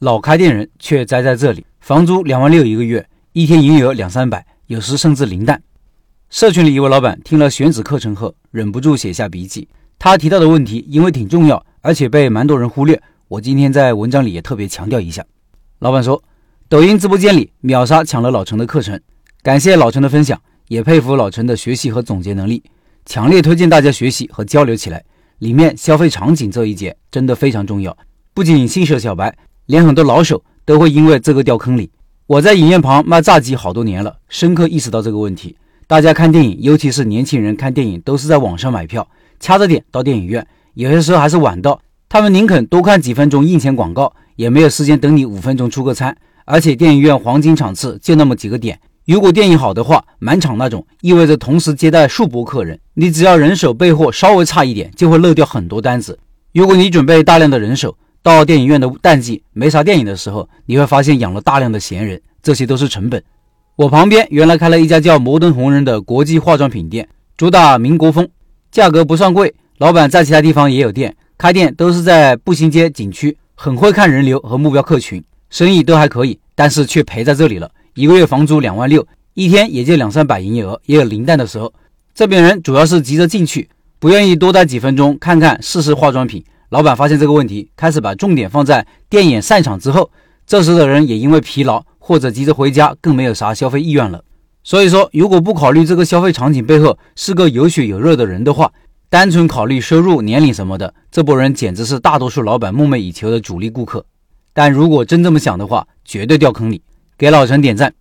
老开店人却栽在这里，房租两万六一个月，一天营业额两三百，有时甚至零蛋。社群里一位老板听了选址课程后，忍不住写下笔记。他提到的问题因为挺重要，而且被蛮多人忽略，我今天在文章里也特别强调一下。老板说，抖音直播间里秒杀抢了老陈的课程，感谢老陈的分享，也佩服老陈的学习和总结能力，强烈推荐大家学习和交流起来。里面消费场景这一节真的非常重要，不仅新手小白，连很多老手都会因为这个掉坑里。我在影院旁卖炸鸡好多年了，深刻意识到这个问题。大家看电影，尤其是年轻人看电影，都是在网上买票，掐着点到电影院，有些时候还是晚到。他们宁肯多看几分钟印钱广告，也没有时间等你五分钟出个餐。而且电影院黄金场次就那么几个点，如果电影好的话，满场那种，意味着同时接待数波客人。你只要人手备货稍微差一点，就会漏掉很多单子。如果你准备大量的人手，到电影院的淡季没啥电影的时候，你会发现养了大量的闲人，这些都是成本。我旁边原来开了一家叫摩登红人的国际化妆品店，主打民国风，价格不算贵。老板在其他地方也有店。开店都是在步行街景区，很会看人流和目标客群，生意都还可以，但是却赔在这里了。一个月房租两万六，一天也就两三百营业额，也有零蛋的时候。这边人主要是急着进去，不愿意多待几分钟看看试试化妆品。老板发现这个问题，开始把重点放在电影散场之后，这时的人也因为疲劳或者急着回家，更没有啥消费意愿了。所以说，如果不考虑这个消费场景背后是个有血有肉的人的话，单纯考虑收入、年龄什么的，这波人简直是大多数老板梦寐以求的主力顾客。但如果真这么想的话，绝对掉坑里。给老陈点赞。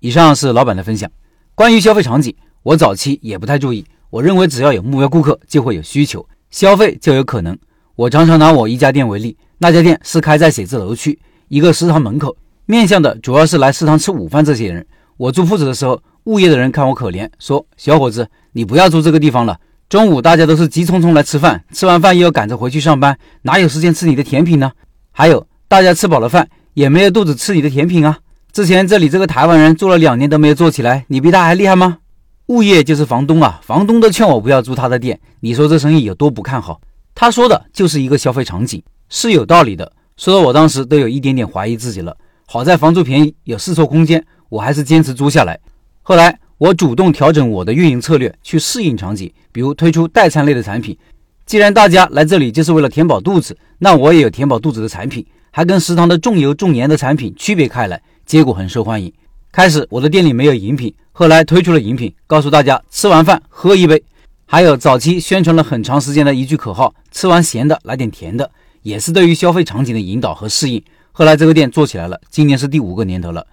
以上是老板的分享。关于消费场景，我早期也不太注意。我认为只要有目标顾客，就会有需求，消费就有可能。我常常拿我一家店为例，那家店是开在写字楼区一个食堂门口，面向的主要是来食堂吃午饭这些人。我租铺子的时候，物业的人看我可怜，说：“小伙子，你不要租这个地方了。”中午大家都是急匆匆来吃饭，吃完饭又要赶着回去上班，哪有时间吃你的甜品呢？还有，大家吃饱了饭也没有肚子吃你的甜品啊！之前这里这个台湾人做了两年都没有做起来，你比他还厉害吗？物业就是房东啊，房东都劝我不要租他的店，你说这生意有多不看好？他说的就是一个消费场景，是有道理的。说的我当时都有一点点怀疑自己了。好在房租便宜，有试错空间，我还是坚持租下来。后来。我主动调整我的运营策略，去适应场景，比如推出代餐类的产品。既然大家来这里就是为了填饱肚子，那我也有填饱肚子的产品，还跟食堂的重油重盐的产品区别开来，结果很受欢迎。开始我的店里没有饮品，后来推出了饮品，告诉大家吃完饭喝一杯。还有早期宣传了很长时间的一句口号：吃完咸的来点甜的，也是对于消费场景的引导和适应。后来这个店做起来了，今年是第五个年头了。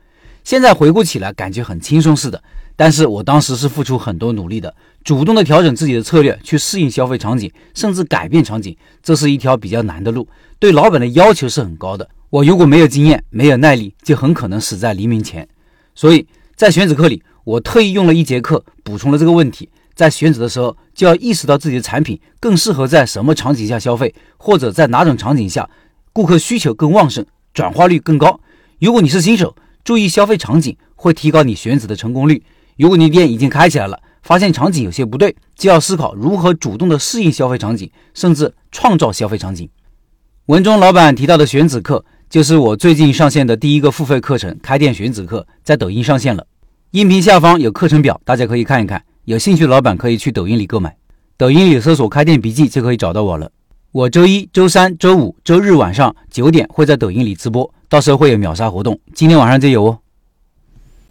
现在回顾起来，感觉很轻松似的。但是我当时是付出很多努力的，主动的调整自己的策略，去适应消费场景，甚至改变场景，这是一条比较难的路，对老板的要求是很高的。我如果没有经验，没有耐力，就很可能死在黎明前。所以在选址课里，我特意用了一节课补充了这个问题。在选址的时候，就要意识到自己的产品更适合在什么场景下消费，或者在哪种场景下顾客需求更旺盛，转化率更高。如果你是新手，注意消费场景会提高你选址的成功率。如果你店已经开起来了，发现场景有些不对，就要思考如何主动的适应消费场景，甚至创造消费场景。文中老板提到的选址课，就是我最近上线的第一个付费课程——开店选址课，在抖音上线了。音频下方有课程表，大家可以看一看。有兴趣的老板可以去抖音里购买，抖音里搜索“开店笔记”就可以找到我了。我周一周三周五周日晚上九点会在抖音里直播，到时候会有秒杀活动，今天晚上就有哦。